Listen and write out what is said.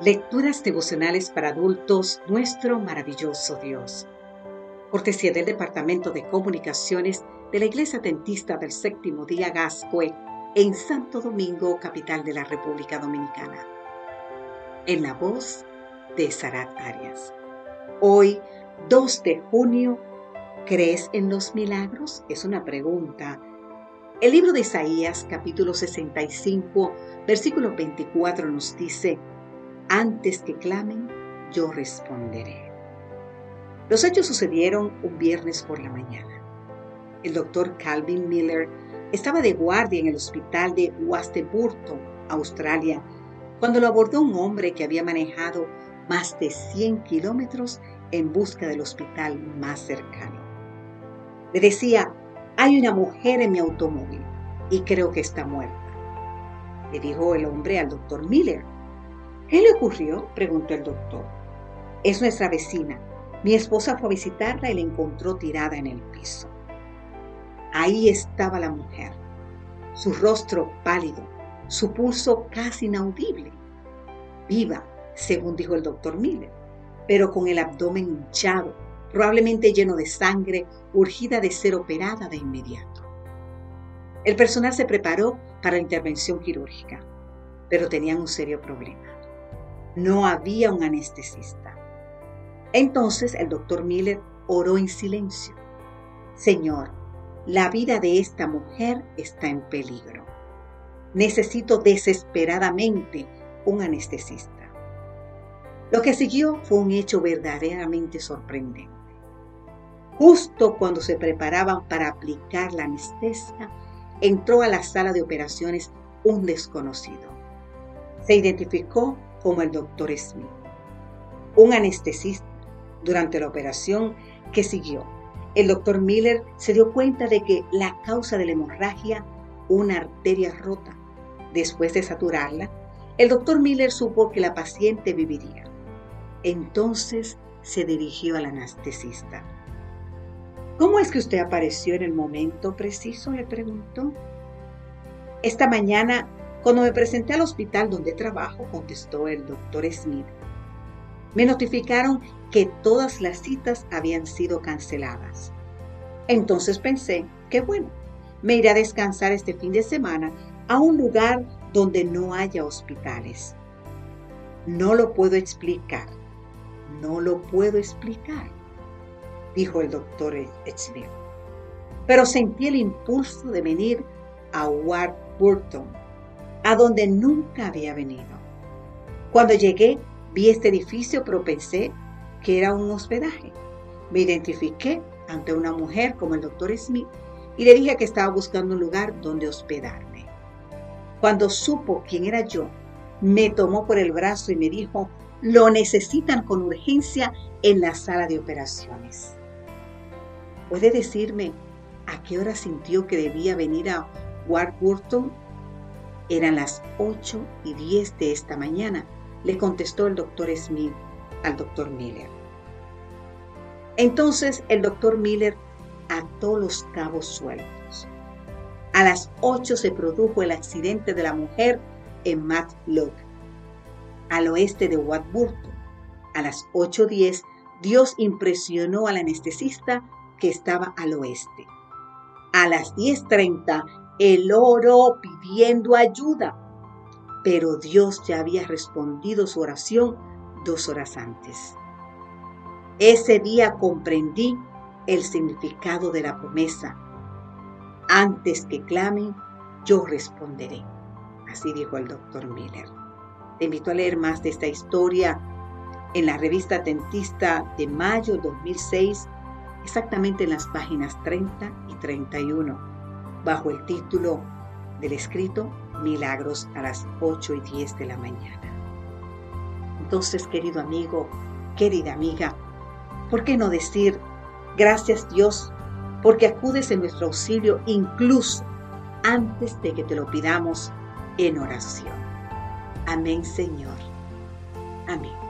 Lecturas devocionales para adultos, nuestro maravilloso Dios. Cortesía del Departamento de Comunicaciones de la Iglesia Dentista del Séptimo Día Gascue en Santo Domingo, capital de la República Dominicana. En la voz de Sarat Arias. Hoy, 2 de junio, ¿crees en los milagros? Es una pregunta. El libro de Isaías, capítulo 65, versículo 24 nos dice, antes que clamen, yo responderé. Los hechos sucedieron un viernes por la mañana. El doctor Calvin Miller estaba de guardia en el hospital de Wasteburton, Australia, cuando lo abordó un hombre que había manejado más de 100 kilómetros en busca del hospital más cercano. Le decía, hay una mujer en mi automóvil y creo que está muerta. Le dijo el hombre al doctor Miller, ¿Qué le ocurrió? preguntó el doctor. Es nuestra vecina. Mi esposa fue a visitarla y la encontró tirada en el piso. Ahí estaba la mujer, su rostro pálido, su pulso casi inaudible. Viva, según dijo el doctor Miller, pero con el abdomen hinchado, probablemente lleno de sangre, urgida de ser operada de inmediato. El personal se preparó para la intervención quirúrgica, pero tenían un serio problema no había un anestesista. Entonces el doctor Miller oró en silencio. Señor, la vida de esta mujer está en peligro. Necesito desesperadamente un anestesista. Lo que siguió fue un hecho verdaderamente sorprendente. Justo cuando se preparaban para aplicar la anestesia, entró a la sala de operaciones un desconocido. Se identificó como el doctor Smith, un anestesista. Durante la operación que siguió, el doctor Miller se dio cuenta de que la causa de la hemorragia, una arteria rota. Después de saturarla, el doctor Miller supo que la paciente viviría. Entonces se dirigió al anestesista. ¿Cómo es que usted apareció en el momento preciso? le preguntó. Esta mañana cuando me presenté al hospital donde trabajo, contestó el doctor Smith, me notificaron que todas las citas habían sido canceladas. Entonces pensé que bueno, me iré a descansar este fin de semana a un lugar donde no haya hospitales. No lo puedo explicar, no lo puedo explicar, dijo el doctor Smith. Pero sentí el impulso de venir a Warburton a donde nunca había venido. Cuando llegué, vi este edificio, pero pensé que era un hospedaje. Me identifiqué ante una mujer como el doctor Smith y le dije que estaba buscando un lugar donde hospedarme. Cuando supo quién era yo, me tomó por el brazo y me dijo, lo necesitan con urgencia en la sala de operaciones. ¿Puede decirme a qué hora sintió que debía venir a Warburton eran las 8 y 10 de esta mañana, le contestó el doctor Smith al doctor Miller. Entonces el doctor Miller ató los cabos sueltos. A las 8 se produjo el accidente de la mujer en Matlock, al oeste de Watburton. A las 8.10 Dios impresionó al anestesista que estaba al oeste. A las 10.30 el oro pidiendo ayuda, pero Dios ya había respondido su oración dos horas antes. Ese día comprendí el significado de la promesa. Antes que clamen, yo responderé. Así dijo el doctor Miller. Te invito a leer más de esta historia en la revista Dentista de mayo 2006, exactamente en las páginas 30 y 31 bajo el título del escrito Milagros a las 8 y 10 de la mañana. Entonces, querido amigo, querida amiga, ¿por qué no decir gracias Dios porque acudes en nuestro auxilio incluso antes de que te lo pidamos en oración? Amén, Señor. Amén.